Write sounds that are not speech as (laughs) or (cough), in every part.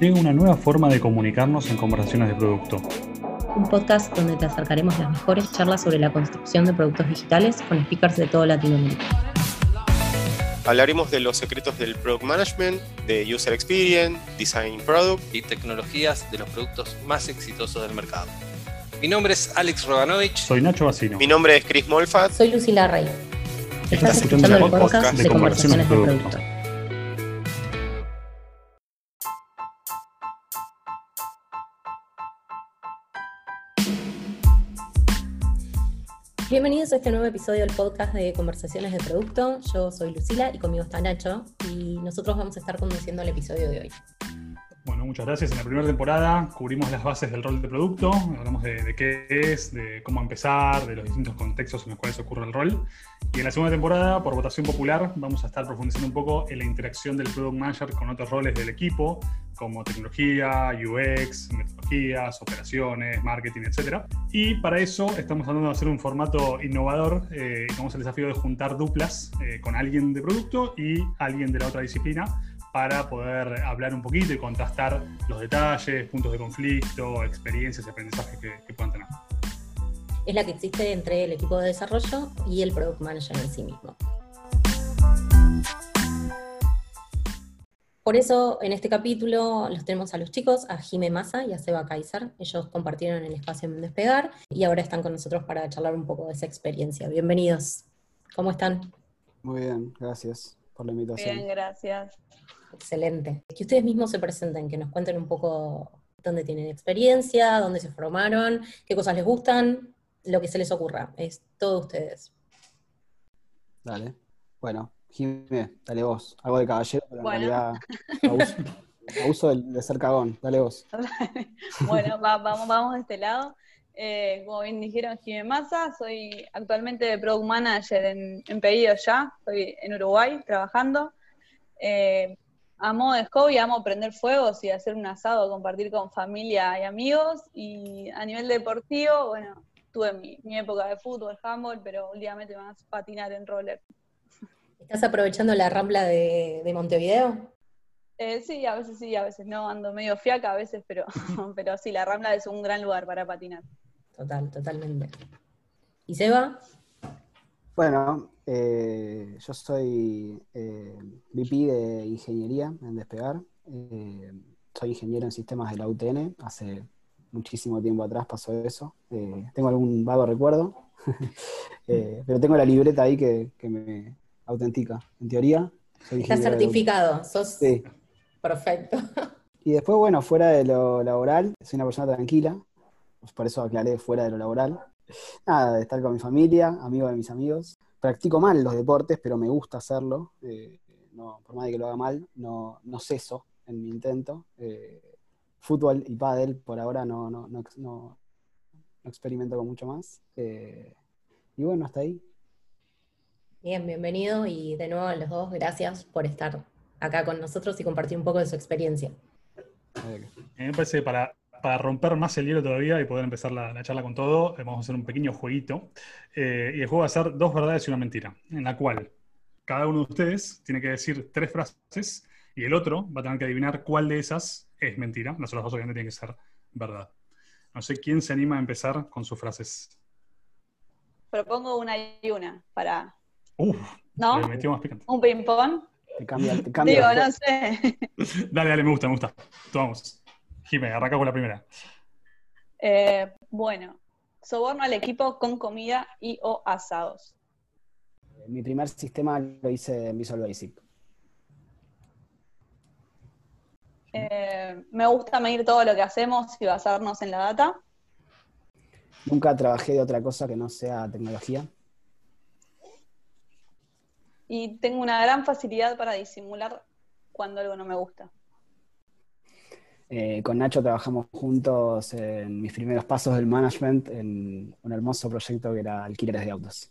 llega una nueva forma de comunicarnos en conversaciones de producto. Un podcast donde te acercaremos las mejores charlas sobre la construcción de productos digitales con speakers de toda Latinoamérica. Hablaremos de los secretos del product management, de user experience, design product y tecnologías de los productos más exitosos del mercado. Mi nombre es Alex Roganovich. Soy Nacho Bacino. Mi nombre es Chris Molfat. Soy Lucila Rey. Estás, escuchando, el podcast, de, conversaciones de producto. Bienvenidos a este nuevo episodio del podcast de Conversaciones de Producto. Yo soy Lucila y conmigo está Nacho y nosotros vamos a estar conduciendo el episodio de hoy. Bueno, muchas gracias. En la primera temporada cubrimos las bases del rol de producto, hablamos de, qué es, de cómo empezar, de los distintos contextos en los cuales ocurre el rol. Y en la segunda temporada, por votación popular, vamos a estar profundizando un poco en la interacción del product manager con otros roles del equipo, como tecnología, UX, metodologías, operaciones, marketing, etc. Y para eso estamos tratando de hacer un formato innovador. Eh, tomamos el desafío de juntar duplas eh, con alguien de producto y alguien de la otra disciplina para poder hablar un poquito y contrastar los detalles, puntos de conflicto, experiencias y aprendizajes que, puedan tener. Es la que existe entre el equipo de desarrollo y el product manager en sí mismo. Por eso, en este capítulo los tenemos a los chicos, a Jime Massa y a Seba Kaiser. Ellos compartieron el espacio en Despegar y ahora están con nosotros para charlar un poco de esa experiencia. Bienvenidos. ¿Cómo están? Muy bien, gracias por la invitación. Bien, gracias. Excelente. Que ustedes mismos se presenten, que nos cuenten un poco dónde tienen experiencia, dónde se formaron, qué cosas les gustan, lo que se les ocurra. Es todo ustedes. Dale. Bueno, Jiménez, dale vos. Algo de caballero, pero en realidad abuso, (laughs) de, ser cagón. Dale vos. bueno, vamos, vamos de este lado. Eh, como bien dijeron, Jiménez Massa, soy actualmente Product Manager en, en Pedido Ya, estoy en Uruguay trabajando. Eh, amo de hobby, amo prender fuegos y hacer un asado, compartir con familia y amigos. Y a nivel deportivo, bueno, tuve mi, época de fútbol, handball, pero últimamente más patinar en roller. ¿Estás aprovechando la rambla de, Montevideo? Eh, sí, a veces sí, a veces no, ando medio fiaca a veces, pero, (laughs) pero sí, la rambla es un gran lugar para patinar. Total, totalmente. ¿Y Seba? Bueno, eh, yo soy eh, VP de Ingeniería en Despegar. Eh, soy ingeniero en sistemas de la UTN. Hace muchísimo tiempo atrás pasó eso. tengo algún vago recuerdo, (laughs) pero tengo la libreta ahí que, me autentica. En teoría, soy Estás certificado, sos sí. perfecto. Y después, bueno, fuera de lo laboral, soy una persona tranquila. Por eso aclaré fuera de lo laboral. Nada, de estar con mi familia, amigo de mis amigos practico mal los deportes, pero me gusta hacerlo. Eh, no, por más de que lo haga mal, no, no ceso en mi intento. Eh, fútbol y pádel por ahora no, no, no, experimento con mucho más. Eh, y bueno, hasta ahí. Bien, bienvenido y de nuevo a los dos, gracias por estar acá con nosotros y compartir un poco de su experiencia. me parece para para romper más el hielo todavía y poder empezar la, charla con todo, eh, vamos a hacer un pequeño jueguito. Eh, y el juego va a ser dos verdades y una mentira, en la cual cada uno de ustedes tiene que decir tres frases y el otro va a tener que adivinar cuál de esas es mentira. Las otras dos obviamente tienen que ser verdad. No sé quién se anima a empezar con sus frases. Propongo una y una para. Uf, ¿No? Un ping-pong. Te cambia, te cambia Digo, no sé. (laughs) dale, dale, me gusta, me gusta. Tomamos. Jimé, arranca con la primera. Eh, bueno, soborno al equipo con comida y o asados. Mi primer sistema lo hice en Visual Basic. Eh, me gusta medir todo lo que hacemos y basarnos en la data. Nunca trabajé de otra cosa que no sea tecnología. Y tengo una gran facilidad para disimular cuando algo no me gusta. Eh, con Nacho trabajamos juntos en mis primeros pasos del management en un hermoso proyecto que era alquileres de autos.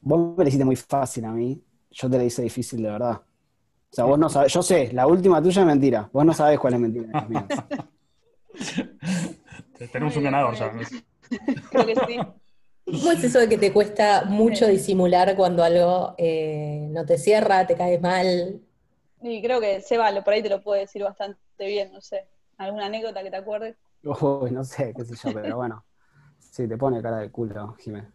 Vos me lo hiciste muy fácil a mí, yo te lo hice difícil de verdad. O sea, vos no sabés, yo sé, la última tuya es mentira, vos no sabés cuál es mentira. Tenemos un ganador ya. Creo que sí. ¿Cómo es eso de que te cuesta mucho disimular cuando algo eh, no te cierra, te cae mal? Y creo que Seba lo- por ahí te lo puede decir bastante bien, no sé. ¿Alguna anécdota que te acuerdes? Uy, no sé, qué sé yo, pero bueno. Sí, te pone cara de culo, Jiménez.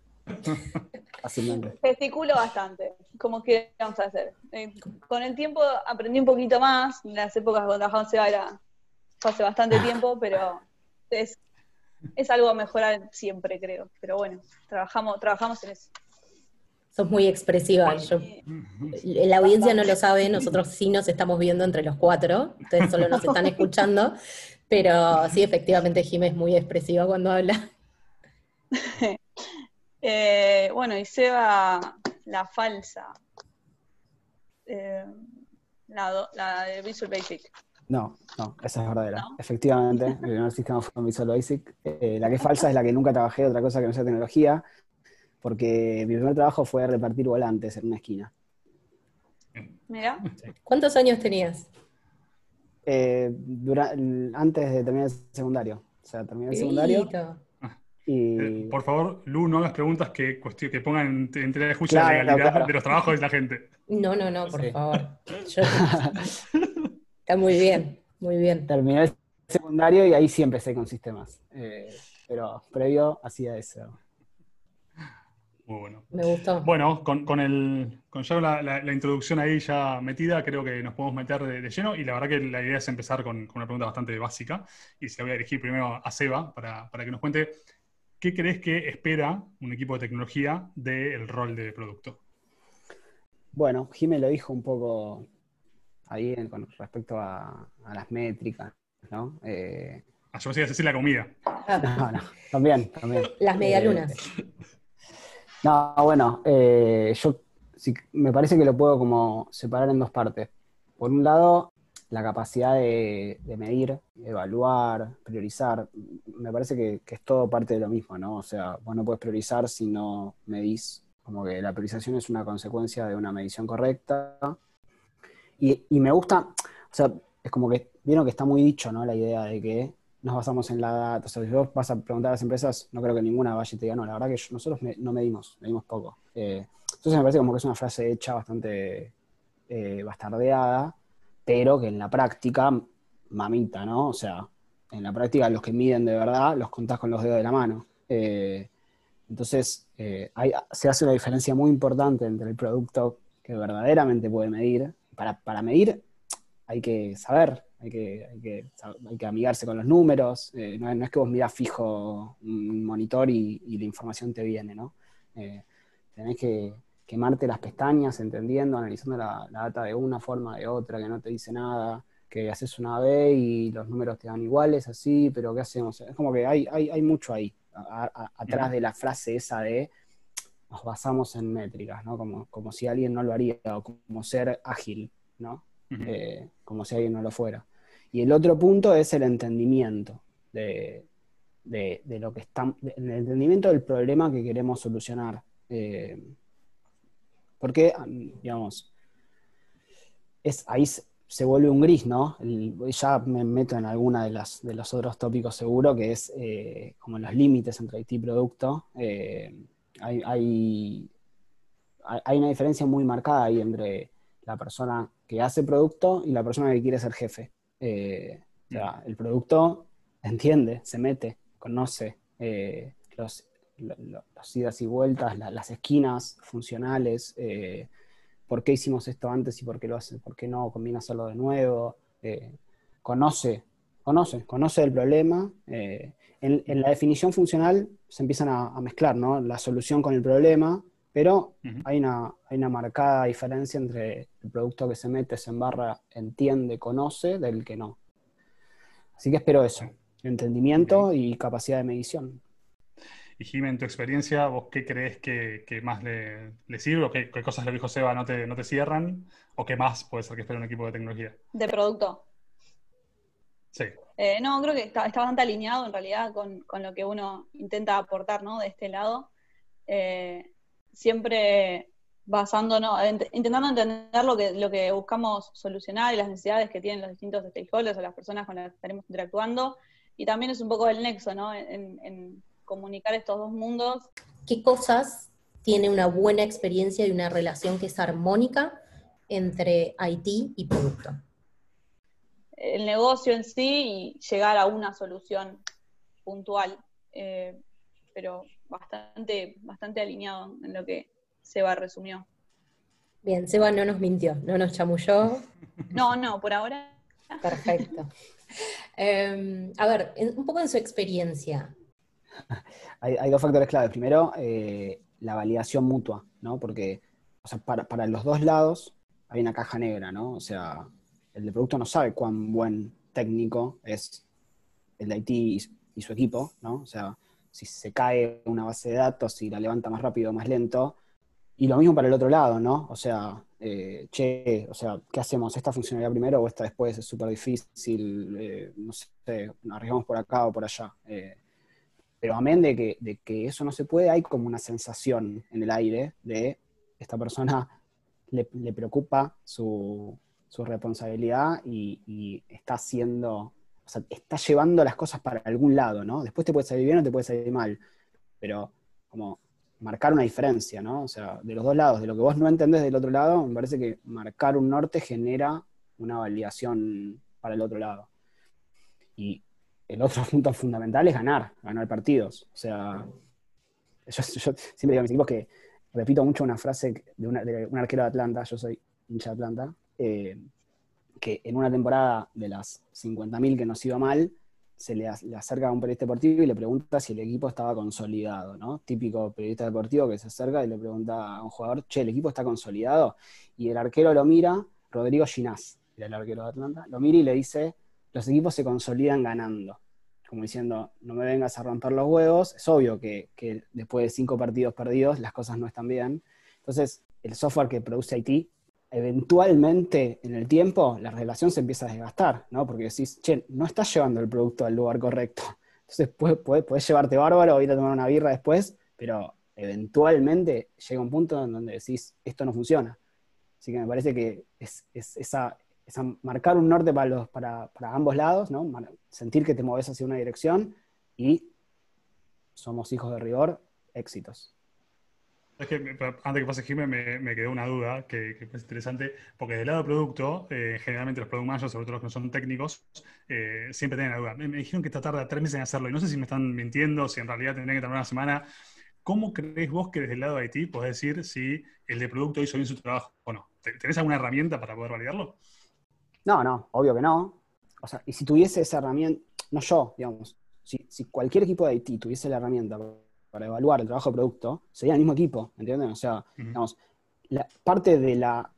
Fácilmente. Gesticulo bastante, como que vamos a hacer. Eh, con el tiempo aprendí un poquito más, en las épocas cuando trabajaba en Seba era fue hace bastante tiempo, pero es, es algo a mejorar siempre, creo. Pero bueno, trabajamos, trabajamos en eso. Sos muy expresiva. Yo- la audiencia no lo sabe, nosotros sí nos estamos viendo entre los cuatro, ustedes solo nos están escuchando, pero sí, efectivamente, Jimé es muy expresiva cuando habla. (laughs) Eh, bueno, y Seba, la falsa. Eh, la, do- la de Visual Basic. No, no, esa es verdadera. ¿No? Efectivamente, el primer sistema fue en Visual Basic. Eh, la que es falsa es la que nunca trabajé, otra cosa que no sea tecnología, porque mi primer trabajo fue repartir volantes en una esquina. Mira, ¿Cuántos años tenías? Eh, dura- antes de terminar el secundario. O sea, terminé el secundario y... Eh, por favor, Lu, no hagas preguntas que, que pongan en, en tela de juicio Claro, la legalidad claro. de los trabajos de la gente. No, no, no, por Sí. favor. (laughs) Yo- Está muy bien, muy bien. terminé el secundario y ahí sí empecé con sistemas. Eh, pero previo hacía eso. Muy bueno. Me gustó. Bueno, con, con el, con ya la, la- la introducción ahí ya metida, creo que nos podemos meter de, de lleno. Y la verdad que la idea es empezar con, con una pregunta bastante básica. Y se la voy a dirigir primero a Seba para, para que nos cuente qué crees que espera un equipo de tecnología del rol de producto. Bueno, Jimé lo dijo un poco ahí en- con respecto a, a las métricas, ¿no? Eh, Ah, yo a decir la comida. Ah, (laughs) no, no, también, también. las medialunas. Eh, No, bueno, eh, yo me parece que lo puedo como separar en dos partes. Por un lado, la capacidad de, medir, evaluar, priorizar. Me parece que, que es todo parte de lo mismo, ¿no? O sea, vos no puedes priorizar si no medís. Como que la priorización es una consecuencia de una medición correcta. Y, y me gusta, o sea, es como que, vieron que está muy dicho, ¿no? La idea de que nos basamos en la data. O sea, si vos vas a preguntar a las empresas, no creo que ninguna vaya y te diga, no, la verdad que nosotros me- no medimos, medimos poco. Eh, entonces me parece como que es una frase hecha bastante eh, bastardeada, pero que en la práctica, mamita, ¿no? O sea, en la práctica los que miden de verdad los contás con los dedos de la mano. Eh, entonces, hay- se hace una diferencia muy importante entre el producto que verdaderamente puede medir. Para, para medir hay que saber, hay que, hay que, hay que amigarse con los números. eh, no, es- no es que vos mirás fijo un monitor y, y la información te viene, ¿no? Eh, tenés que quemarte las pestañas entendiendo, analizando la, la data de una forma, de otra, que no te dice nada, que haces una B y los números te dan iguales, así, pero ¿qué hacemos? Es como que hay, hay, hay mucho ahí, a- a- atrás de la frase esa de nos basamos en métricas, ¿no? Como, como si alguien no lo haría, o como ser ágil, ¿no? Eh, como si alguien no lo fuera. Y el otro punto es el entendimiento de, de- lo que está, el entendimiento del problema que queremos solucionar. Eh, porque, digamos, es, ahí se, vuelve un gris, ¿no? Ya me meto en alguna de, las, de los otros tópicos seguro, que es eh, como los límites entre IT y producto. Hay, hay- hay una diferencia muy marcada ahí entre la persona que hace producto y la persona que quiere ser jefe. Eh, o sea, el producto entiende, se mete, conoce eh, los, lo- lo- los idas y vueltas, la- las esquinas funcionales, eh, por qué hicimos esto antes y por qué lo hace, por qué no conviene hacerlo de nuevo. eh, conoce, conoce, conoce el problema. en, en la definición funcional se empiezan a, a mezclar ¿no? la solución con el problema, pero hay una, hay una marcada diferencia entre el producto que se mete, se embarra, entiende, conoce, del que no. Así que espero eso, entendimiento y capacidad de medición. Y Jimé, en tu experiencia, ¿vos qué crees que, que más le, le sirve? ¿O qué, qué cosas lo dijo Seba no te, no te cierran? ¿O qué más puede ser que espera un equipo de tecnología? de producto. Sí. Eh, no, creo que está, está bastante alineado en realidad con, con lo que uno intenta aportar, ¿no? De este lado. Eh, siempre basándonos, ent- intentando entender lo que, lo que buscamos solucionar y las necesidades que tienen los distintos stakeholders o las personas con las que estaremos interactuando. Y también es un poco el nexo, ¿no? En, en comunicar estos dos mundos. ¿Qué cosas tiene una buena experiencia y una relación que es armónica entre IT y producto? El negocio en sí y llegar a una solución puntual, eh, pero bastante, bastante alineado en lo que Seba resumió. Bien, Seba no nos mintió, no nos chamulló. (laughs) No, no, por ahora. Perfecto. Em, a ver, un poco en su experiencia. (laughs) Hay, dos factores claves. Primero, eh, la validación mutua, ¿no? Porque para, los dos lados hay una caja negra, ¿no? O sea, el de producto no sabe cuán buen técnico es el de IT y, su equipo, ¿no? O sea, si se cae una base de datos, si la levanta más rápido o más lento. Y lo mismo para el otro lado, ¿no? O sea, eh, che, o sea, ¿qué hacemos? ¿Esta funcionalidad primero o esta después? Es súper difícil, eh, no sé, arriesgamos por acá o por allá. Eh, pero amén de que, de que eso no se puede, hay como una sensación en el aire de esta persona le, preocupa su, responsabilidad y, está haciendo, o sea, está llevando las cosas para algún lado, ¿no? Después te puede salir bien o te puede salir mal, pero como marcar una diferencia, ¿no? O sea, de los dos lados, de lo que vos no entendés del otro lado, me parece que marcar un norte genera una validación para el otro lado. Y el otro (laughs) punto fundamental es ganar, ganar partidos. O sea, yo, siempre digo a mis equipos que repito mucho una frase de, un arquero de Atlanta, yo soy hincha de Atlanta, eh, que en una temporada de las 50.000 que nos iba mal, se le, acerca a un periodista deportivo y le pregunta si el equipo estaba consolidado, ¿no? Típico periodista deportivo que se acerca y le pregunta a un jugador, che, ¿el equipo está consolidado? Y el arquero lo mira, Rodrigo Ginás, el arquero de Atlanta, lo mira y le dice, los equipos se consolidan ganando como diciendo, no me vengas a romper los huevos, es obvio que, después de cinco partidos perdidos las cosas no están bien. Entonces, el software que produce IT, eventualmente en el tiempo la relación se empieza a desgastar, ¿no? Porque decís, che, no estás llevando el producto al lugar correcto. Entonces, puedes, llevarte bárbaro ir a tomar una birra después, pero eventualmente llega un punto en donde decís, esto no funciona. Así que me parece que es, es esa, es marcar un norte para, los, para, ambos lados, ¿no? sentir que te mueves hacia una dirección y somos hijos de rigor, éxitos. Es que antes que pase Jimé me, quedó una duda que, es interesante, porque del lado de producto, eh, generalmente los product managers, sobre todo los que no son técnicos, eh, siempre tienen la duda. Me, dijeron que esta tarda tres meses en hacerlo y no sé si me están mintiendo, si en realidad tendrían que tardar una semana. ¿Cómo crees vos que desde el lado de IT podés decir si el de producto hizo bien su trabajo o no? ¿Tenés alguna herramienta para poder validarlo? No, no, obvio que no. O sea, y si tuviese esa herramienta, no yo, digamos, si, cualquier equipo de IT tuviese la herramienta para evaluar el trabajo de producto, sería el mismo equipo, ¿entienden? O sea, digamos, la, parte de la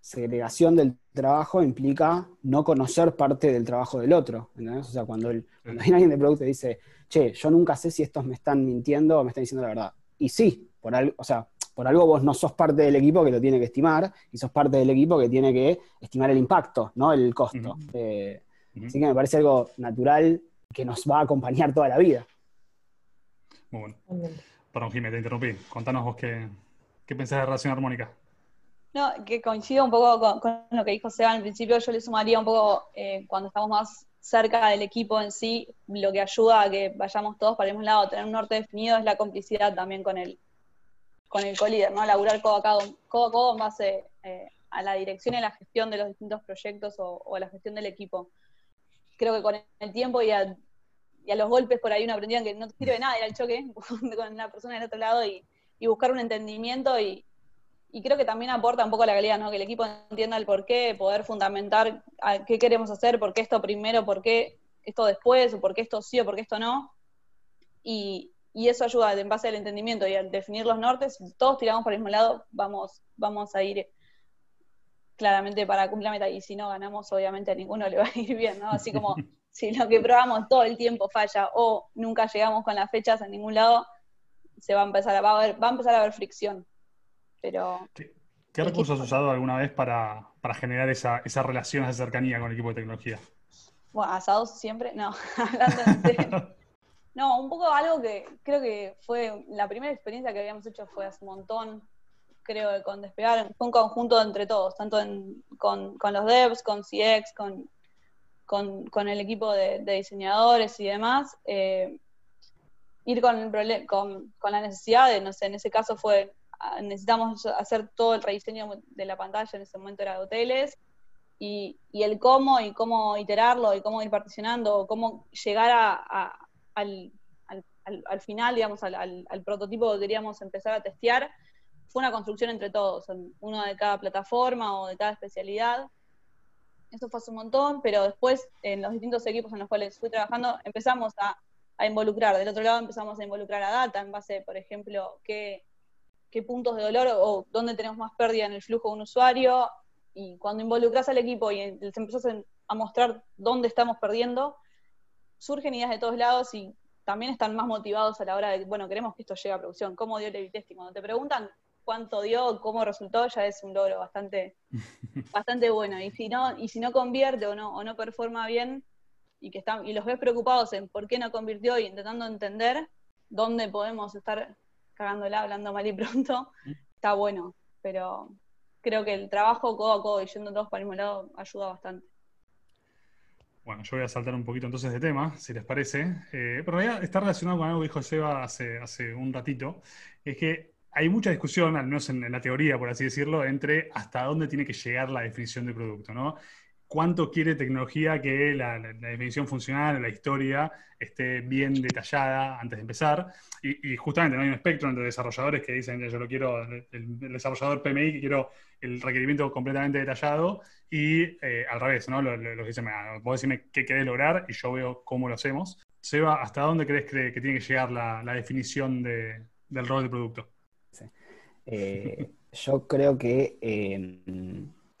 segregación del trabajo implica no conocer parte del trabajo del otro, ¿entendés? O sea, cuando, el, cuando viene alguien de producto y dice, che, yo nunca sé si estos me están mintiendo o me están diciendo la verdad. Y sí, por algo, o sea, por algo vos no sos parte del equipo que lo tiene que estimar y sos parte del equipo que tiene que estimar el impacto, ¿no? El costo. Eh, así que me parece algo natural que nos va a acompañar toda la vida. Muy bueno. Perdón, Jiménez, te interrumpí. Contanos vos qué, qué pensás de relación armónica. No, que coincido un poco con, lo que dijo Seba al principio, yo le sumaría un poco eh, cuando estamos más cerca del equipo en sí, lo que ayuda a que vayamos todos para el mismo lado, tener un norte definido es la complicidad también con el, con el colíder, ¿no? Laburar codo a codo, en base eh, a la dirección y la gestión de los distintos proyectos o, a la gestión del equipo. Creo que con el tiempo y a, los golpes por ahí uno aprendía que no sirve nada ir al choque (laughs) con la persona del otro lado y, buscar un entendimiento y, creo que también aporta un poco la calidad, ¿no? Que el equipo entienda el por qué, poder fundamentar qué queremos hacer, por qué esto primero, por qué esto después, o por qué esto sí o por qué esto no. Y, y eso ayuda en base al entendimiento y al definir los nortes, todos tiramos por el mismo lado, vamos, vamos a ir claramente para cumplir la meta y si no ganamos obviamente a ninguno le va a ir bien, ¿no? Así como (laughs) si lo que probamos todo el tiempo falla o nunca llegamos con las fechas a ningún lado, se va a empezar a, va a, va a empezar a haber fricción. Pero ¿Qué, recursos has usado alguna vez para, generar esa, esa relación, esa cercanía con el equipo de tecnología? Bueno, asados siempre, no, (laughs) hablando (laughs) no, un poco algo que creo que fue la primera experiencia que habíamos hecho fue hace un montón, creo, con Despegar. Fue un conjunto entre todos, tanto con, los devs, con CX, con, con, el equipo de, diseñadores y demás. Eh, ir con, el con, con la necesidad de, no sé, en ese caso fue necesitamos hacer todo el rediseño de la pantalla, en ese momento era de hoteles, y, el cómo y cómo iterarlo y cómo ir particionando, cómo llegar a, al, al, final, digamos, al, prototipo que queríamos empezar a testear, fue una construcción entre todos, uno de cada plataforma o de cada especialidad. Eso fue hace un montón, pero después en los distintos equipos en los cuales fui trabajando empezamos a, involucrar, del otro lado empezamos a involucrar a data en base, por ejemplo, qué, qué puntos de dolor o dónde tenemos más pérdida en el flujo de un usuario, y cuando involucras al equipo y les empezás a mostrar dónde estamos perdiendo, surgen ideas de todos lados y también están más motivados a la hora de, bueno, queremos que esto llegue a producción. ¿Cómo dio el testing? Cuando te preguntan cuánto dio, cómo resultó, ya es un logro bastante, (laughs) bastante bueno. Y si no, y si no convierte o no, o no performa bien, y que están, y los ves preocupados en por qué no convirtió y intentando entender dónde podemos estar cagándola, hablando mal y pronto, está bueno. Pero creo que el trabajo codo a codo y yendo todos para el mismo lado ayuda bastante. Bueno, yo voy a saltar un poquito entonces de tema, si les parece. Eh, pero ya está relacionado con algo que dijo Seba hace, hace un ratito. Es que hay mucha discusión, al menos en, la teoría, por así decirlo, entre hasta dónde tiene que llegar la definición de producto, ¿no? cuánto quiere tecnología que la, definición funcional, la historia, esté bien detallada antes de empezar. Y, justamente no hay un espectro entre desarrolladores que dicen, yo lo quiero, el, desarrollador PMI, que quiero el requerimiento completamente detallado, y eh, al revés, ¿no? Los dicen, vos decirme qué querés lograr y yo veo cómo lo hacemos. Seba, ¿hasta dónde crees que, tiene que llegar la, definición del rol de producto? Eh, yo creo que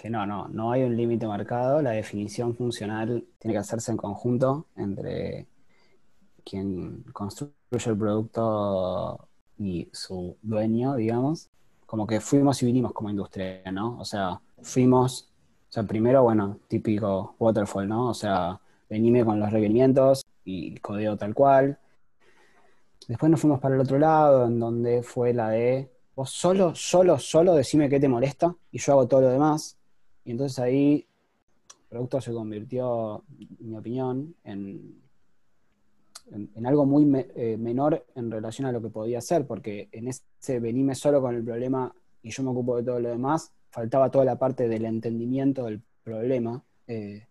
que no, no, no hay un límite marcado. La definición funcional tiene que hacerse en conjunto entre quien construye el producto y su dueño, digamos. Como que fuimos y vinimos como industria, ¿no? O sea, fuimos, o sea, primero, bueno, típico waterfall, ¿no? O sea, venime con los requerimientos y codeo tal cual. Después nos fuimos para el otro lado, en donde fue la de vos solo, solo, solo decime qué te molesta y yo hago todo lo demás. Y entonces ahí el producto se convirtió, en mi opinión, en, en, algo muy eh, menor en relación a lo que podía ser, porque en ese venime solo con el problema y yo me ocupo de todo lo demás, faltaba toda la parte del entendimiento del problema. Eh,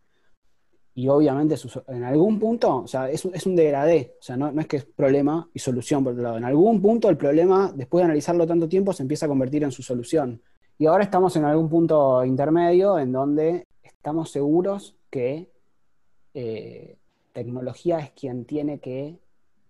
y obviamente en algún punto, o sea, es, es un degradé, o sea, no, no, es que es problema y solución por otro lado. En algún punto el problema, después de analizarlo tanto tiempo, se empieza a convertir en su solución. Y ahora estamos en algún punto intermedio en donde estamos seguros que eh, tecnología es quien tiene que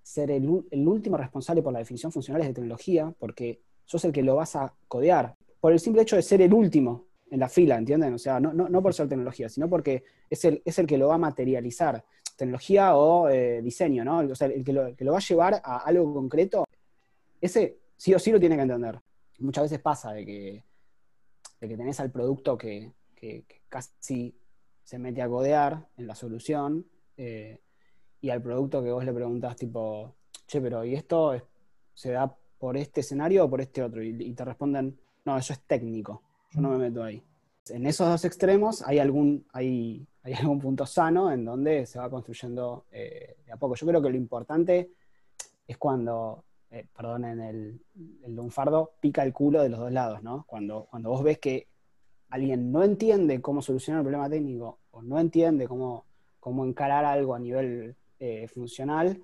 ser el, último responsable por la definición funcional de tecnología, porque sos el que lo vas a codear, por el simple hecho de ser el último en la fila, ¿entienden? O sea, no, por ser tecnología, sino porque es el, es el que lo va a materializar, tecnología o eh, diseño, ¿no? O sea, el que, lo, que lo va a llevar a algo concreto, ese sí o sí lo tiene que entender. Muchas veces pasa de que de que tenés al producto que, casi se mete a codear en la solución eh, y al producto que vos le preguntás tipo, che, pero ¿y esto se da por este escenario o por este otro? Y, te responden, no, eso es técnico, yo no me meto ahí. En esos dos extremos hay algún, hay, hay algún punto sano en donde se va construyendo eh, de a poco. Yo creo que lo importante es cuando eh, perdonen el, el lunfardo, pica el culo de los dos lados, ¿no? Cuando, cuando vos ves que alguien no entiende cómo solucionar un problema técnico o no entiende cómo, cómo encarar algo a nivel eh, funcional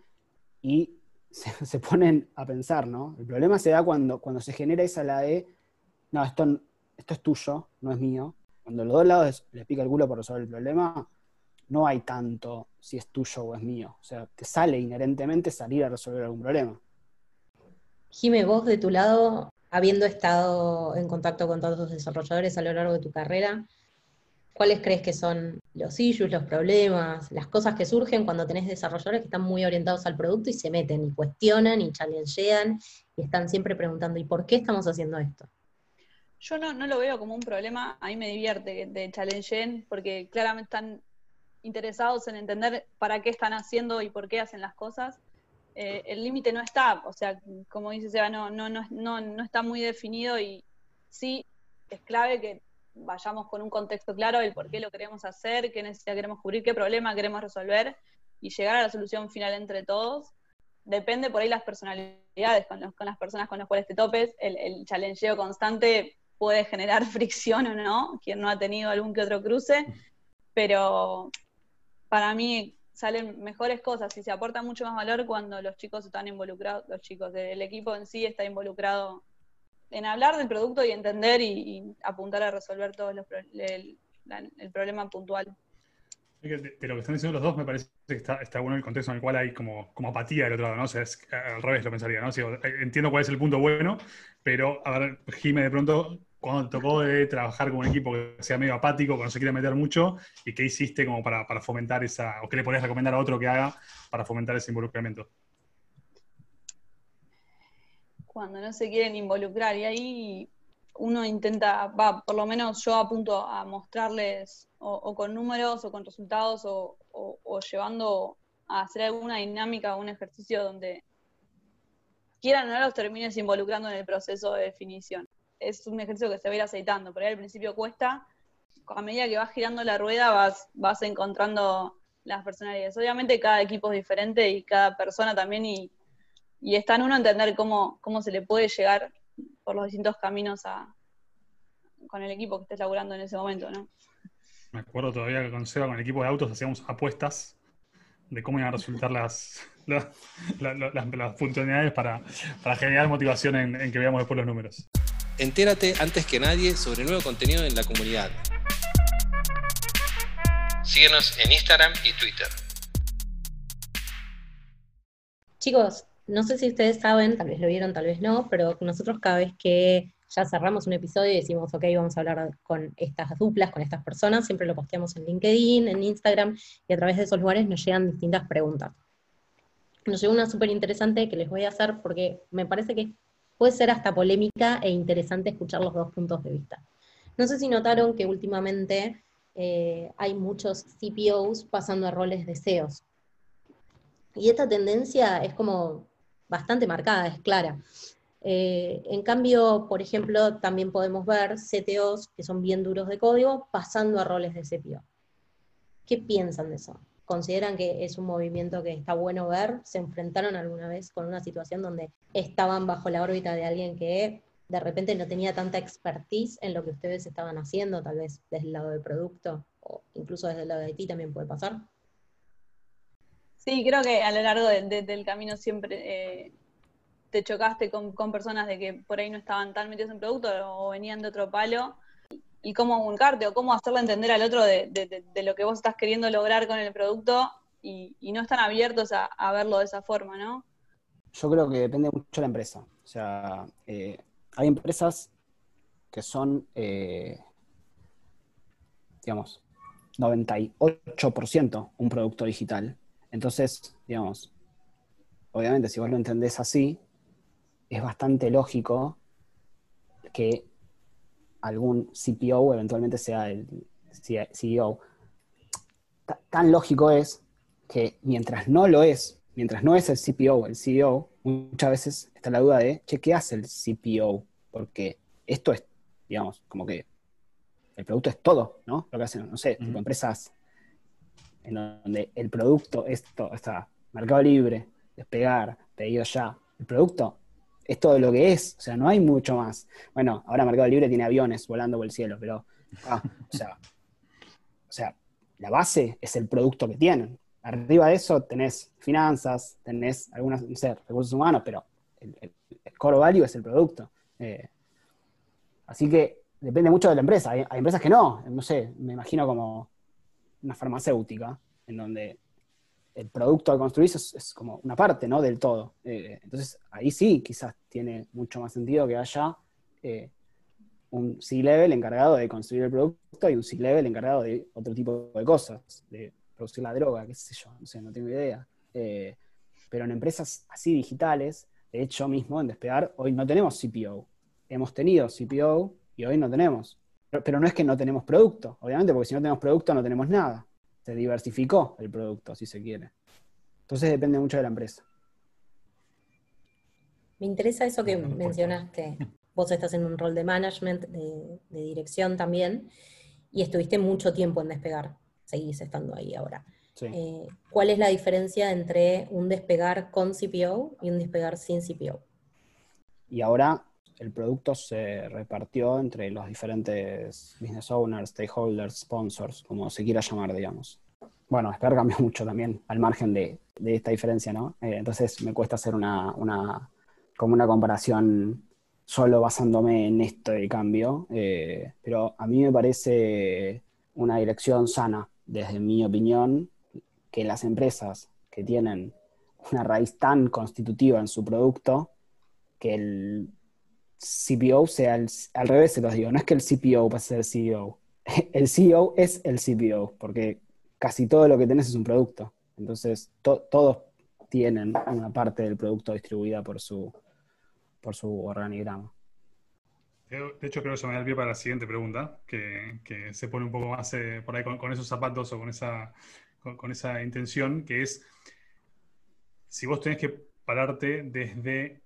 y (laughs) se, ponen a pensar, ¿no? El problema se da cuando, cuando se genera esa la de, no, esto, esto es tuyo, no es mío. Cuando los dos lados les pica el culo por resolver el problema, no hay tanto si es tuyo o es mío. O sea, te sale inherentemente salir a resolver algún problema. Jime, vos de tu lado, habiendo estado en contacto con todos los desarrolladores a lo largo de tu carrera, ¿cuáles crees que son los issues, los problemas, las cosas que surgen cuando tenés desarrolladores que están muy orientados al producto y se meten y cuestionan y challengean y están siempre preguntando, ¿y por qué estamos haciendo esto? Yo no, no lo veo como un problema, a mí me divierte de challengeen porque claramente están interesados en entender para qué están haciendo y por qué hacen las cosas. Eh, el límite no está, o sea, como dice Seba, no, no, no, no, está muy definido y sí es clave que vayamos con un contexto claro del por qué lo queremos hacer, qué necesidad queremos cubrir, qué problema queremos resolver y llegar a la solución final entre todos. depende por ahí las personalidades con, las personas con las cuales te topes, el, el challengeo constante puede generar (laughs) fricción o no, quien no ha tenido algún que otro cruce, pero para mí salen mejores cosas y se aporta mucho más valor cuando los chicos están involucrados, los chicos del equipo en sí está involucrado en hablar del producto y entender y, apuntar a resolver todo el, problema puntual. De, lo que están diciendo los dos, me parece que está, bueno el contexto en el cual hay como, como apatía del otro lado, ¿no? O sea, al revés lo pensaría, ¿no? entiendo cuál es el punto bueno, pero, a ver, Jime, de pronto, cuando tocó de trabajar con un equipo que sea medio apático, que no se quiera meter mucho, y qué hiciste como para, fomentar esa, o qué le podrías recomendar a otro que haga para fomentar ese involucramiento? Cuando no se quieren involucrar, y ahí uno intenta, va, por lo menos yo apunto a mostrarles o, con números o con resultados o, o, llevando a hacer alguna dinámica o un ejercicio donde quieran o no los termines involucrando en el proceso de definición es un ejercicio que se va a ir aceitando, pero al principio cuesta. A medida que vas girando la rueda vas, vas encontrando las personalidades. Obviamente cada equipo es diferente y cada persona también y, está en uno entender cómo, cómo se le puede llegar por los distintos caminos a, con el equipo que estés laburando en ese momento, ¿no? Me acuerdo todavía que con Seba, con el equipo de autos, hacíamos apuestas de cómo iban a resultar las, (laughs) las, funcionalidades para, generar motivación en que veamos después los números. Entérate antes que nadie sobre nuevo contenido en la comunidad. Síguenos en Instagram y Twitter. Chicos, no sé si ustedes saben, tal vez lo vieron, tal vez no, pero nosotros cada vez que ya cerramos un episodio y decimos, ok, vamos a hablar con estas duplas, con estas personas, siempre lo posteamos en LinkedIn, en Instagram, y a través de esos lugares nos llegan distintas preguntas. Nos llegó una súper interesante que les voy a hacer porque me parece que puede ser hasta polémica e interesante escuchar los dos puntos de vista. No sé si notaron que últimamente eh, hay muchos CPOs pasando a roles de CEOs. Y esta tendencia es como bastante marcada, es clara. Eh, en cambio, por ejemplo, también podemos ver CTOs que son bien duros de código pasando a roles de CPO. ¿Qué piensan de eso? Consideran que es un movimiento que está bueno ver, se enfrentaron alguna vez con una situación donde estaban bajo la órbita de alguien que de repente no tenía tanta expertise en lo que ustedes estaban haciendo, tal vez desde el lado del producto o incluso desde el lado de ti también puede pasar. Sí, creo que a lo largo del camino siempre eh, te chocaste con, con, personas de que por ahí no estaban tan metidos en producto o venían de otro palo y cómo comunicarte o cómo hacerle entender al otro de, lo que vos estás queriendo lograr con el producto y, no están abiertos a, verlo de esa forma, ¿no? Yo creo que depende mucho de la empresa. O sea, eh, hay empresas que son, eh, digamos, 98% un producto digital. Entonces, digamos, obviamente si vos lo entendés así, es bastante lógico que algún CPO eventualmente sea el CEO. Tan lógico es que mientras no lo es, mientras no es el CPO el CEO, muchas veces está la duda de, che, ¿qué hace el CPO? Porque esto es, digamos, como que el producto es todo, ¿no? Lo que hacen, no sé, empresas en donde el producto es todo, está mercado libre, despegar, pedido ya. El producto es todo lo que es, o sea, no hay mucho más. Bueno, ahora Mercado Libre tiene aviones volando por el cielo, pero, ah, o, sea, la base es el producto que tienen. Arriba de eso tenés finanzas, tenés algunas, no sé, recursos humanos, pero el, core value es el producto. Eh, así que depende mucho de la empresa. hay empresas que no, no sé, me imagino como una farmacéutica, en donde el producto a construir es, como una parte, ¿no? Del todo. Eh, entonces, ahí sí, quizás tiene mucho más sentido que haya eh, un C-level encargado de construir el producto y un C-level encargado de otro tipo de cosas, de producir la droga, qué sé yo, no sé, no tengo idea. Eh, pero en empresas así digitales, de hecho mismo en Despegar, hoy no tenemos CPO. Hemos tenido CPO y hoy no tenemos. pero no es que no tenemos producto, obviamente, porque si no tenemos producto no tenemos nada se diversificó el producto, si se quiere. Entonces depende mucho de la empresa. Me interesa eso que mencionaste. Vos estás en un rol de management, de, dirección también, y estuviste mucho tiempo en despegar. Seguís estando ahí ahora. Eh, ¿Cuál es la diferencia entre un despegar con CPO y un despegar sin CPO? Y ahora el producto se repartió entre los diferentes business owners, stakeholders, sponsors, como se quiera llamar, digamos. Bueno, Despegar cambió (laughs) mucho también, al margen de, esta diferencia, ¿no? Eh, entonces me cuesta hacer una, como una comparación solo basándome en esto de cambio, eh, pero a mí me parece una dirección sana, desde mi opinión, que las empresas que tienen una raíz tan constitutiva en su producto, que el CPO sea al revés, se los digo, no es que el CPO pase a ser (laughs) el CEO, el CEO es el CPO, porque casi todo lo que tenés es un producto. Entonces, todos tienen una parte del producto distribuida por su, por su organigrama. De hecho, creo que eso me da el pie para la siguiente pregunta, que, se pone un poco más eh, por ahí con, esos zapatos o con esa, con, esa intención, que es, si vos tenés que pararte desde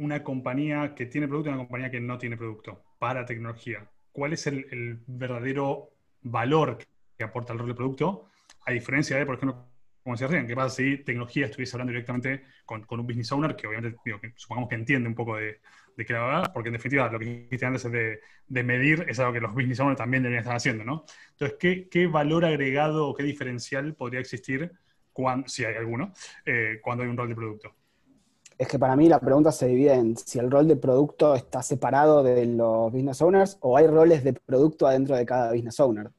una compañía que tiene producto y una compañía que no tiene producto para tecnología, ¿cuál es el, verdadero valor que aporta el rol de producto? A diferencia de, por ejemplo, como decía recién, ¿qué pasa si tecnología estuviese hablando directamente con, un business owner que obviamente supongamos que entiende un poco de, de qué porque en definitiva lo que dijiste antes es de, medir es algo que los business owners también deberían estar haciendo, ¿no? Entonces, ¿qué, valor agregado o qué diferencial podría existir, cuando, si hay alguno, eh, cuando hay un rol de producto? Es que para mí la pregunta se divide en si el rol de producto está separado de los business owners o hay roles de producto adentro de cada business owner.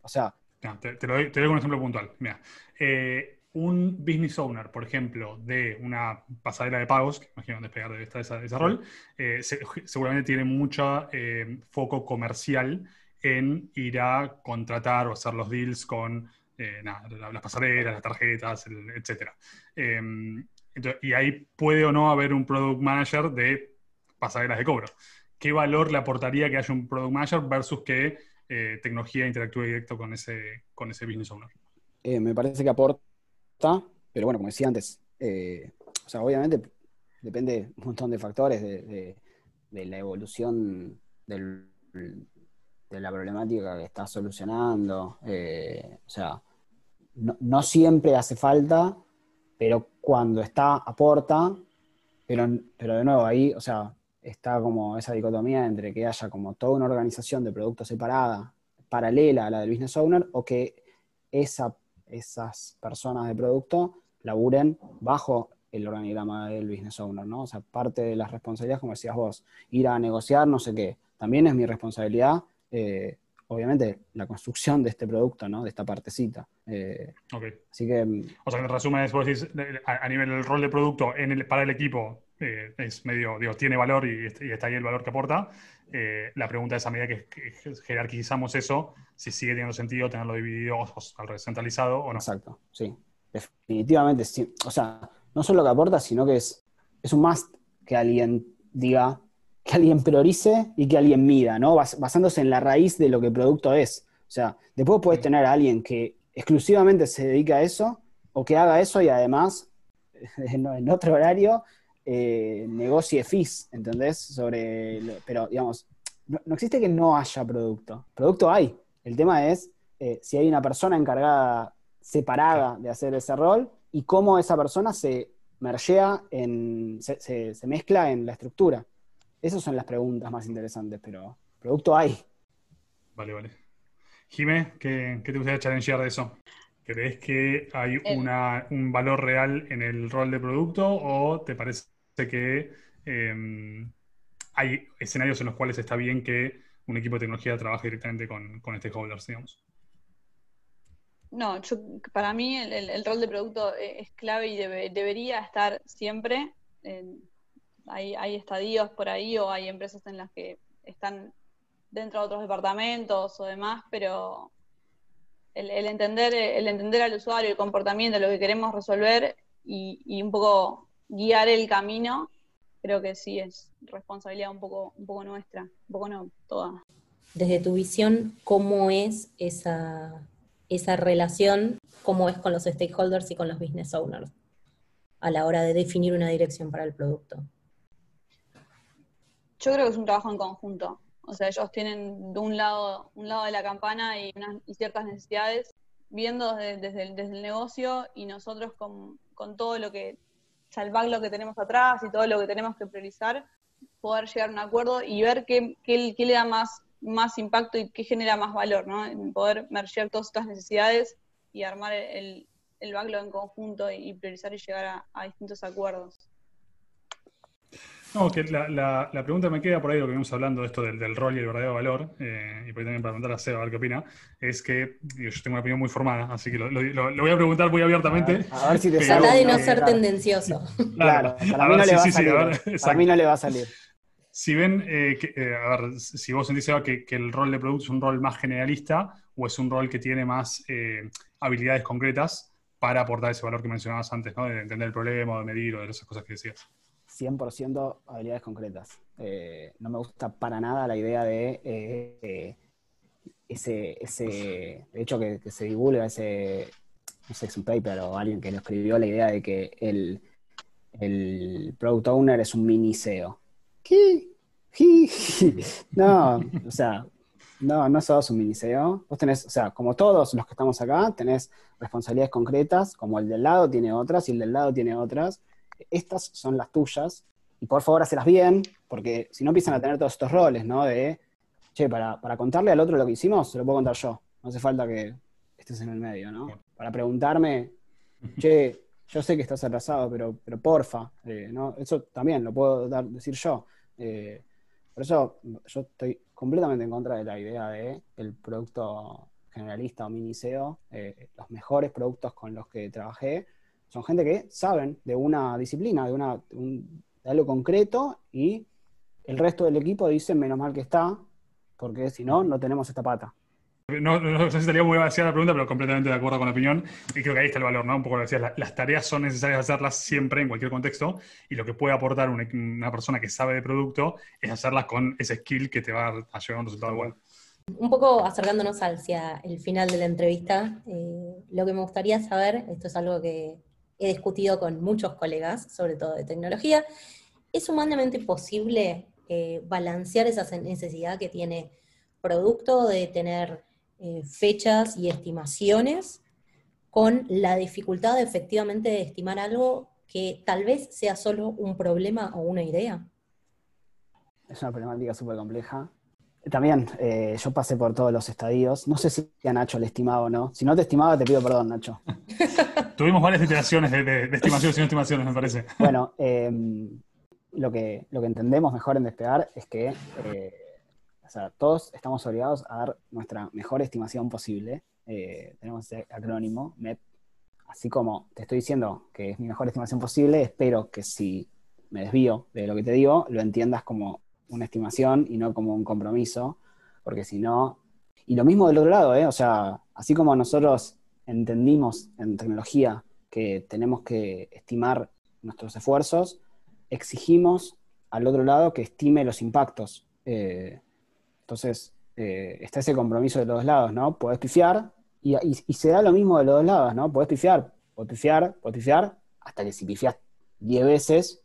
O sea, te, doy, un ejemplo puntual. Mira, eh, un business owner, por ejemplo, de una pasarela de pagos, que imagino despegar de esta, rol, eh, seguramente tiene mucho eh, foco comercial en ir a contratar o hacer los deals con las pasarelas, las tarjetas, etc. Y ahí puede o no haber un product manager de pasarelas de cobro. ¿Qué valor le aportaría que haya un product manager versus que eh, tecnología interactúe directo con ese, con ese business owner. Eh, me parece que aporta, pero bueno, como decía antes, eh, o sea, obviamente depende un montón de factores de, la evolución de la problemática que está solucionando. o sea, no, siempre hace falta, pero cuando está, aporta. Pero, pero de nuevo, ahí, o sea, está como esa dicotomía entre que haya como toda una organización de productos separada, paralela a la del business owner, o que esa, esas personas de producto laburen bajo el organigrama del business owner, ¿no? O sea, parte de las responsabilidades, como decías vos, ir a negociar no sé qué, también es mi responsabilidad, eh, obviamente, la construcción de este producto, ¿no? De esta partecita. Eh, Así que... O sea, en resumen, es, a, nivel del rol de producto en el, para el equipo, eh, es medio, digo, tiene valor y, está ahí el valor que aporta. Eh, la pregunta es a medida que, jerarquizamos eso, si sigue teniendo sentido tenerlo dividido o, al centralizado o no. Exacto, sí. Definitivamente, sí. O sea, no solo que aporta, sino que es, es un must que alguien diga, que alguien priorice y que alguien mida, ¿no? basándose en la raíz de lo que el producto es. O sea, después puedes tener a alguien que exclusivamente se dedica a eso o que haga eso y además (laughs) en otro horario eh, negocie fees, ¿entendés? Sobre, pero digamos, no, existe que no haya producto. Producto hay. El tema es eh, si hay una persona encargada, separada de hacer ese rol y cómo esa persona se mergea en, se, mezcla en la estructura. Esas son las preguntas más interesantes, pero producto hay. Vale, vale. Jimé, ¿qué, ¿qué, te gustaría challengear de eso? ¿Crees que hay una, un valor real en el rol de producto o te parece que em, hay escenarios en los cuales está bien que un equipo de tecnología trabaje directamente con, con stakeholders, digamos. No, para mí el, rol de producto e, es clave y debería estar siempre. Hay, hay, estadios por ahí o hay empresas en las que están dentro de otros departamentos o demás, pero el, entender, el entender al usuario, el comportamiento, lo que queremos resolver y, un poco guiar el camino, creo que sí es responsabilidad un poco, un poco nuestra, un poco no, toda. Desde tu visión, ¿cómo es esa, esa relación, cómo es con los stakeholders y con los business owners a la hora de definir una dirección para el producto? Yo creo que es un trabajo en conjunto. O sea, ellos tienen de un lado, un lado de la campana y, unas, y ciertas necesidades viendo desde, el, desde el, negocio y nosotros con, todo lo que, salvar lo que tenemos atrás y todo lo que tenemos que priorizar, poder llegar a un acuerdo y ver qué, qué, le da más, más impacto y qué genera más valor, ¿no? En poder mergear todas estas necesidades y armar el, el backlog en conjunto y, priorizar y llegar a distintos acuerdos. No, que la, la, pregunta me queda por ahí lo que venimos hablando de esto del, rol y el verdadero valor, eh, y por ahí también para preguntar a Seba a ver qué opina, es que yo tengo una opinión muy formada, así que lo, voy a preguntar muy abiertamente. A ver, si te Trata de no ser tendencioso. Claro, para, mí no le va a salir. para mí no le va a salir. Si ven, eh, eh, a ver, si vos sentís, Seba, que, que, el rol de producto es un rol más generalista o es un rol que tiene más habilidades concretas para aportar ese valor que mencionabas antes, ¿no? De entender el problema, de medir o de esas cosas que decías. 100% habilidades concretas. Eh, no me gusta para nada la idea de eh, ese, ese, de hecho que, se divulga ese, no sé, es un paper o alguien que lo escribió, la idea de que el, el product owner es un mini SEO. ¿Qué? (laughs) No, o sea, no, no sos un mini SEO. Vos tenés, o sea, como todos los que estamos acá, tenés responsabilidades concretas, como el del lado tiene otras y el del lado tiene otras estas son las tuyas, y por favor hacelas bien, porque si no empiezan a tener todos estos roles, ¿no? De, che, para, contarle al otro lo que hicimos, se lo puedo contar yo. No hace falta que estés en el medio, ¿no? Para preguntarme, che, yo sé que estás atrasado, pero, pero porfa, eh, ¿no? Eso también lo puedo decir yo. Eh, por eso yo estoy completamente en contra de la idea de el producto generalista o mini SEO. Eh, los mejores productos con los que trabajé son gente que saben de una disciplina, de, una, algo concreto y el resto del equipo dice menos mal que está, porque si no, no tenemos esta pata. No, no, sé si estaría muy vacía la pregunta, pero completamente de acuerdo con la opinión. Y creo que ahí está el valor, ¿no? Un poco lo decías, las tareas son necesarias hacerlas siempre, en cualquier contexto, y lo que puede aportar una, persona que sabe de producto es hacerlas con ese skill que te va a llevar a un resultado bueno. Un poco acercándonos hacia el final de la entrevista, eh, lo que me gustaría saber, esto es algo que he discutido con muchos colegas, sobre todo de tecnología, ¿es humanamente posible eh, balancear esa necesidad que tiene producto de tener eh, fechas y estimaciones con la dificultad de efectivamente estimar algo que tal vez sea solo un problema o una idea? Es una problemática súper compleja. También, eh, yo pasé por todos los estadios. No sé si a Nacho le estimaba o no. Si no te estimaba, te pido perdón, Nacho. (laughs) Tuvimos varias iteraciones de, estimaciones y no estimaciones, me parece. Bueno, em, lo, que, lo que entendemos mejor en Despegar es que eh, todos estamos obligados a dar nuestra mejor estimación posible. Eh, tenemos ese acrónimo, MEP. Así como te estoy diciendo que es mi mejor estimación posible, espero que si me desvío de lo que te digo, lo entiendas como una estimación y no como un compromiso, porque si no... Y lo mismo del otro lado, ¿eh? O sea, así como nosotros entendimos en tecnología que tenemos que estimar nuestros esfuerzos, exigimos al otro lado que estime los impactos. Eh, entonces, eh, está ese compromiso de los dos lados, ¿no? Podés pifiar y, se da lo mismo de los dos lados, ¿no? Podés pifiar, podés pifiar, pifiar, hasta que si pifias 10 veces,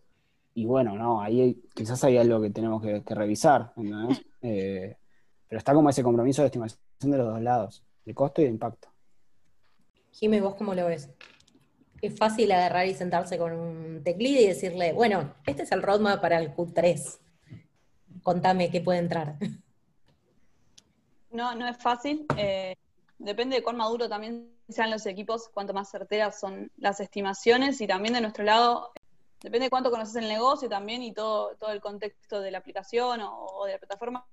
y bueno, no, ahí quizás hay algo que tenemos que, revisar, (laughs) eh, pero está como ese compromiso de estimación de los dos lados, de costo y de impacto. Jimmy, ¿vos cómo lo ves? Es fácil agarrar y sentarse con un teclid y decirle, bueno, este es el roadmap para el Q3. Contame qué puede entrar. No, no es fácil. Eh, depende de cuán maduro también sean los equipos, cuánto más certeras son las estimaciones y también de nuestro lado depende de cuánto conoces el negocio también y todo, todo el contexto de la aplicación o, de la plataforma,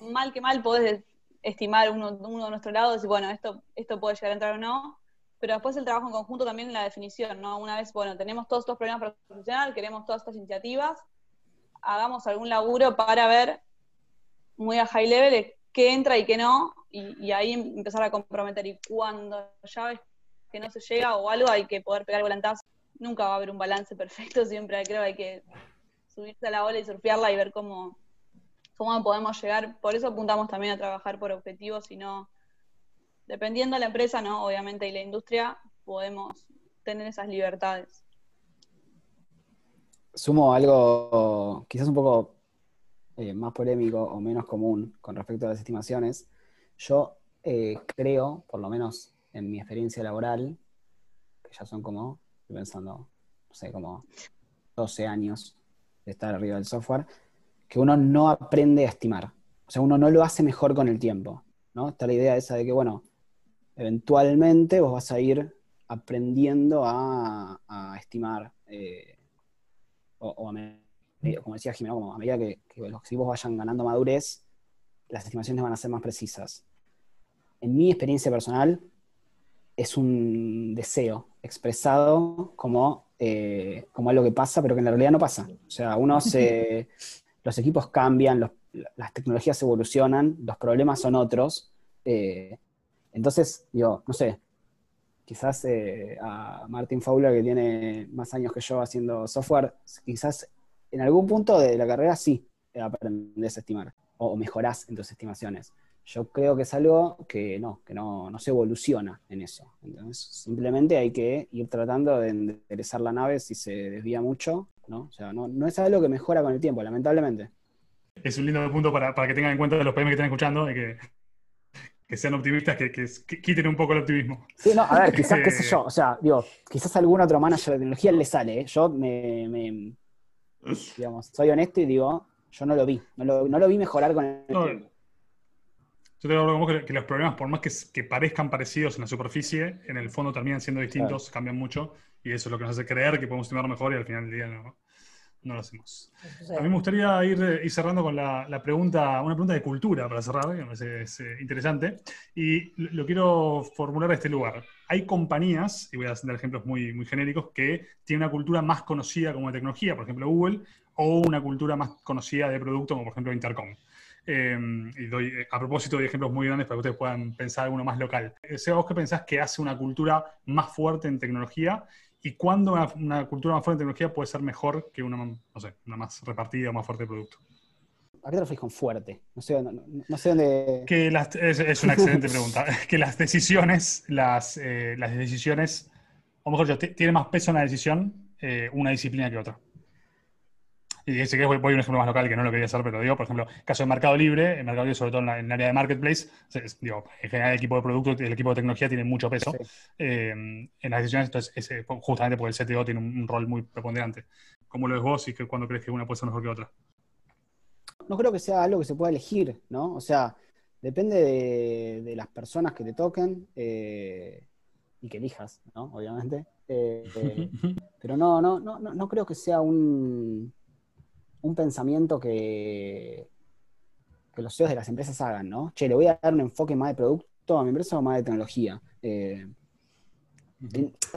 mal que mal podés estimar uno, de nuestro lado, decir, bueno, esto, esto puede llegar a entrar o no, pero después el trabajo en conjunto también en la definición, ¿no? Una vez, bueno, tenemos todos estos problemas para funcionar, queremos todas estas iniciativas, hagamos algún laburo para ver muy a high level qué entra y qué no, y, y ahí empezar a comprometer. Y cuando ya ves que no se llega o algo, hay que poder pegar volantazo nunca va a haber un balance perfecto, siempre creo hay que subirse a la ola y surfearla y ver cómo, cómo podemos llegar. Por eso apuntamos también a trabajar por objetivos y no, dependiendo de la empresa, ¿no? Obviamente, y la industria, podemos tener esas libertades. Sumo algo quizás un poco eh, más polémico o menos común con respecto a las estimaciones. Yo eh, creo, por lo menos en mi experiencia laboral, que ya son como, estoy pensando, no sé, como 12 años de estar arriba del software, que uno no aprende a estimar. O sea, uno no lo hace mejor con el tiempo. ¿no? Está la idea esa de que, bueno, eventualmente vos vas a ir aprendiendo a, estimar, eh, o, a como decía Jimena, como a medida que, los equipos vayan ganando madurez, las estimaciones van a ser más precisas. En mi experiencia personal, es un deseo expresado como, eh, como algo que pasa, pero que en la realidad no pasa. O sea, uno (laughs) se, los equipos cambian, las tecnologías evolucionan, los problemas son otros. Eh, entonces, yo, no sé, quizás eh, a Martin Fowler, que tiene más años que yo haciendo software, quizás en algún punto de la carrera sí aprendes a estimar o mejorás en tus estimaciones. Yo creo que es algo que no, que no, se evoluciona en eso. Entonces, simplemente hay que ir tratando de enderezar la nave si se desvía mucho, ¿no? O sea, no, no es algo que mejora con el tiempo, lamentablemente. Es un lindo punto para, que tengan en cuenta los PM que están escuchando y que, que sean optimistas, que, quiten un poco el optimismo. Sí, no, a ver, quizás, (laughs) qué sé yo, o sea, digo, quizás algún otro manager de tecnología le sale, ¿eh? yo me, digamos, soy honesto y digo, yo no lo vi, no lo, vi mejorar con el tiempo. Yo te digo que, que los problemas, por más que, parezcan parecidos en la superficie, en el fondo terminan siendo distintos, cambian mucho, y eso es lo que nos hace creer que podemos estimar mejor y al final del día no, no lo hacemos. A mí me gustaría ir, ir cerrando con la, pregunta, una pregunta de cultura para cerrar, que me parece eh, interesante, y lo, quiero formular a este lugar. Hay compañías, y voy a dar ejemplos muy, muy genéricos, que tienen una cultura más conocida como de tecnología, por ejemplo Google, o una cultura más conocida de producto, como por ejemplo Intercom. Em, y doy a propósito de ejemplos muy grandes para que ustedes puedan pensar alguno más local. Eh, Seba, ¿vos qué pensás que hace una cultura más fuerte en tecnología? ¿Y cuándo una, cultura más fuerte en tecnología puede ser mejor que una, no sé, una más repartida o más fuerte de producto? ¿A qué te refieres con fuerte? No sé, no, sé dónde... Que es, una excelente pregunta. (laughs) que las decisiones, las, eh, las decisiones, o mejor dicho, tiene más peso en la decisión eh, una disciplina que otra. Y ese que voy, voy a un ejemplo más local que no lo quería hacer, pero digo, por ejemplo, caso de Mercado Libre, en Mercado Libre, sobre todo en, el área de marketplace, digo, en general el equipo de producto, el equipo de tecnología tiene mucho peso eh, en las decisiones, entonces justamente porque el CTO tiene un, rol muy preponderante. ¿Cómo lo ves vos y que, cuándo crees que una puede ser mejor que otra? No creo que sea algo que se pueda elegir, ¿no? O sea, depende de, las personas que te toquen eh, y que elijas, ¿no? Obviamente. Eh, (laughs) pero no, no, no, no creo que sea un un pensamiento que, que los CEOs de las empresas hagan, ¿no? Che, le voy a dar un enfoque más de producto a mi empresa o más de tecnología. Eh,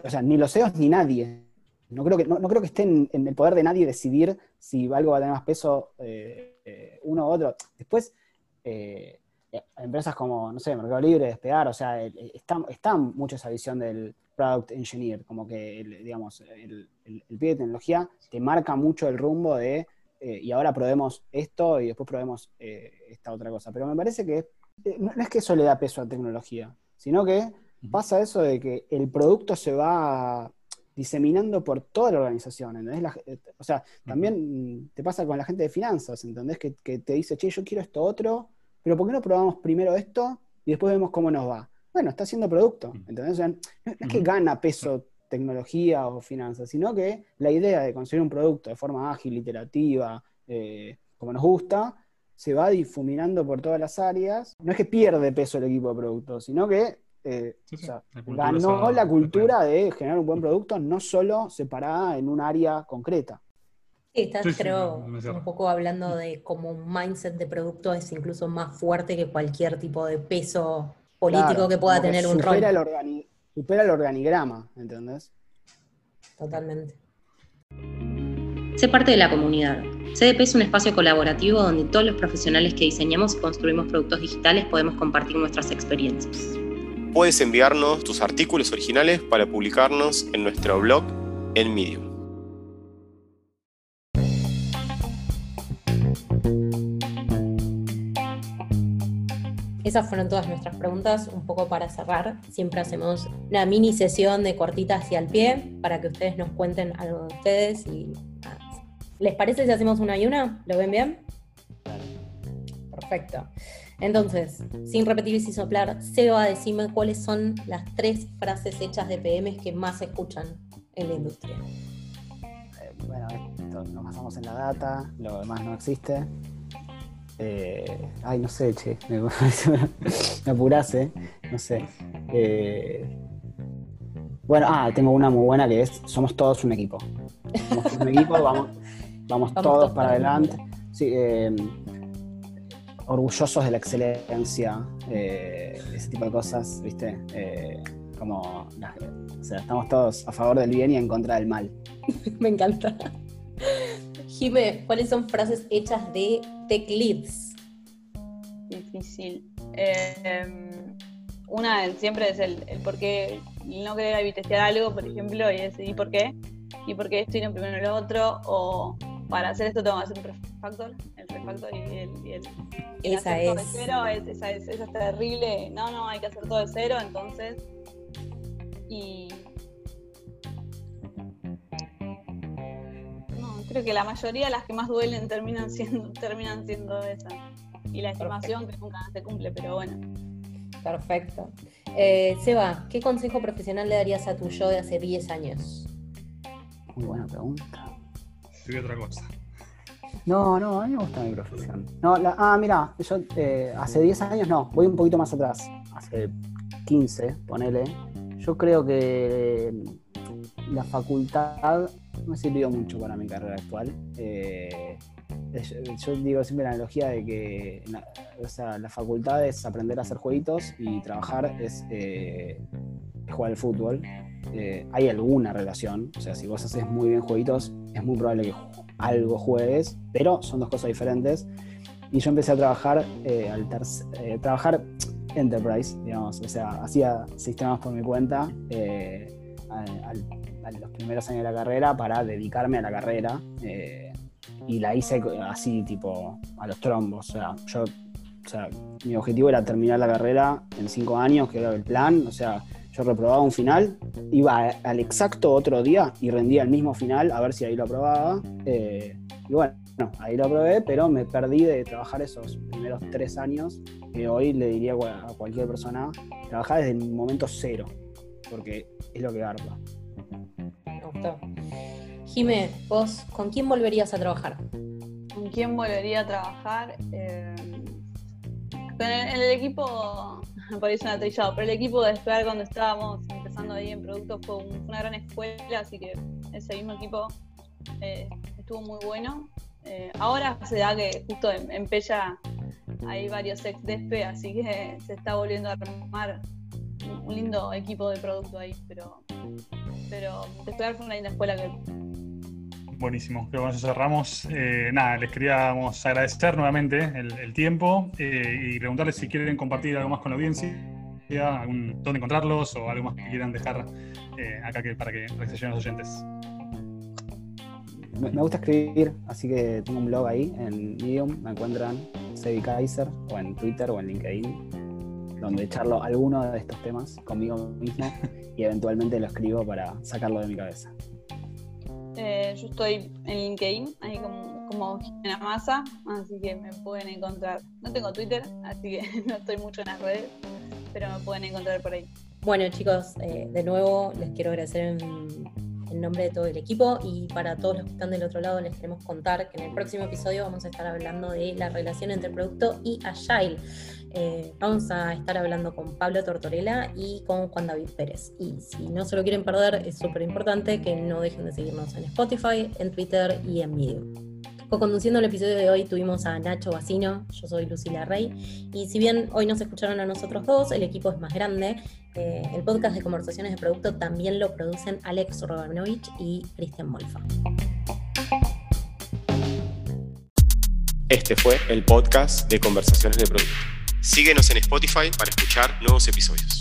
o sea, ni los CEOs ni nadie. No creo que, no, creo que esté en, el poder de nadie decidir si algo va a tener más peso eh, eh, uno u otro. Después, empresas como, no sé, Mercado Libre, Despegar, o sea, está, está mucho esa visión del product engineer, como que, digamos, el, el pie de tecnología te marca mucho el rumbo de eh, y ahora probemos esto y después probemos eh, esta otra cosa. Pero me parece que eh, no, es que eso le da peso a tecnología, sino que pasa eso de que el producto se va diseminando por toda la organización, o sea, también te pasa con la gente de finanzas, ¿entendés? Que, te dice, che, yo quiero esto otro, pero ¿por qué no probamos primero esto y después vemos cómo nos va? Bueno, está haciendo producto, ¿entendés? no, es que gana peso tecnología o finanzas, sino que la idea de conseguir un producto de forma ágil, iterativa, eh, como nos gusta, se va difuminando por todas las áreas. No es que pierde peso el equipo de producto, sino que eh, ganó la cultura de generar un buen producto, no solo separada en un área concreta. Sí, estás creo un poco hablando de cómo un mindset de producto es incluso más fuerte que cualquier tipo de peso político que pueda tener un rol supera el organigrama, ¿entendés? Totalmente. Sé parte de la comunidad. CDP es un espacio colaborativo donde todos los profesionales que diseñamos y construimos productos digitales podemos compartir nuestras experiencias. Puedes enviarnos tus artículos originales para publicarnos en nuestro blog en Medium. Esas fueron todas nuestras preguntas. Un poco para cerrar, siempre hacemos una mini sesión de cortitas y al pie para que ustedes nos cuenten algo de ustedes. Y, ¿Les parece si hacemos una y una? ¿Lo ven bien? Perfecto. Entonces, sin repetir y sin soplar, Seba, decime cuáles son las tres frases hechas de PMs que más se escuchan en la industria. Eh, bueno, esto nos basamos en la data, lo demás no existe. Eh, ay, no sé, che, me, (laughs) me apurase, no sé. Eh, bueno, ah, tengo una muy buena que es, somos todos un equipo. Somos un equipo, vamos, (laughs) vamos, todos para adelante. Sí, eh, orgullosos de la excelencia, ese tipo de cosas, ¿viste? Como, o sea, estamos todos a favor del bien y en contra del mal. (laughs) Me encanta. Jime, ¿cuáles son frases hechas de tech leads? Difícil. Eh, una siempre es el, el por qué no querer testear algo, por ejemplo, y es ¿y por qué? ¿Y por qué esto y no primero lo otro? O para hacer esto tengo que hacer un refactor, el refactor y el, y el y Esa todo de es. cero, es- esa, es, esa es terrible. No, no, hay que hacer todo de cero, entonces. Y. creo que la mayoría de las que más duelen terminan siendo, terminan siendo esas. Y la estimación que nunca se cumple, pero bueno. Perfecto. Eh, Seba, ¿qué consejo profesional le darías a tu yo de hace 10 años? Muy buena pregunta. Digo otra cosa. No, no, a mí me gusta mi profesión. No, la- ah, mira, yo eh, hace 10 años no, voy un poquito más atrás. Hace 15, ponele. Yo creo que la facultad me sirvió mucho para mi carrera actual. Eh, es- yo digo siempre la analogía de que la, o sea, la facultad es aprender a hacer jueguitos y trabajar es eh, jugar al fútbol. Eh, hay alguna relación, o sea, si vos haces muy bien jueguitos, es muy probable que algo juegues, pero son dos cosas diferentes. Y yo empecé a trabajar eh, al eh, trabajar enterprise, digamos, o sea, hacía sistemas por mi cuenta eh, los primeros años de la carrera para dedicarme a la carrera. eh, y la hice así, tipo, a los trombos. O sea, yo, o sea, mi objetivo era terminar la carrera en cinco años, que era el plan. O sea, yo reprobaba un final, iba al exacto otro día y rendía el mismo final a ver si ahí lo aprobaba. eh, y bueno, ahí lo aprobé, pero me perdí de trabajar esos primeros tres años, que hoy le diría a cualquier persona, trabajar desde el momento cero, porque es lo que garpa. Me gustó. Jime, vos, ¿con quién volverías a trabajar? ¿Con quién volvería a trabajar? Eh, con el, en el equipo, (laughs) por ahí suena trillado, pero el equipo de Despegar cuando estábamos empezando ahí en productos fue un- una gran escuela, así que ese mismo equipo eh, estuvo muy bueno. Eh, ahora se da que justo en, en Pella hay varios ex Despe, así que se está volviendo a armar un, un lindo equipo de producto ahí, pero, pero Despegar fue una linda escuela que Buenísimo, creo que con eso cerramos. Eh, nada, les queríamos agradecer nuevamente el, el tiempo eh, y preguntarles si quieren compartir algo más con la audiencia, algún, dónde encontrarlos o algo más que quieran dejar eh, acá que, para, que, lleguen los oyentes. Me, me gusta escribir, así que tengo un blog ahí en Medium, me encuentran Sebi Kaiser, o en Twitter o en LinkedIn, donde charlo alguno de estos temas conmigo mismo y eventualmente lo escribo para sacarlo de mi cabeza. Eh, yo estoy en LinkedIn, ahí como, como Jimena Massa, así que me pueden encontrar. No tengo Twitter, así que (laughs) no estoy mucho en las redes, pero me pueden encontrar por ahí. Bueno, chicos, eh, de nuevo les quiero agradecer en, en nombre de todo el equipo y para todos los que están del otro lado les queremos contar que en el próximo episodio vamos a estar hablando de la relación entre producto y Agile. Eh, vamos a estar hablando con Pablo Tortorella y con Juan David Pérez. Y si no se lo quieren perder, es súper importante que no dejen de seguirnos en Spotify, en Twitter y en Medium. Co-conduciendo el episodio de hoy tuvimos a Nacho Bacino, yo soy Lucila Rey, y si bien hoy nos escucharon a nosotros dos, el equipo es más grande, eh, el podcast de conversaciones de producto también lo producen Alex Roganovich y Cristian Molfa. Este fue el podcast de Conversaciones de Producto. Síguenos en Spotify para escuchar nuevos episodios.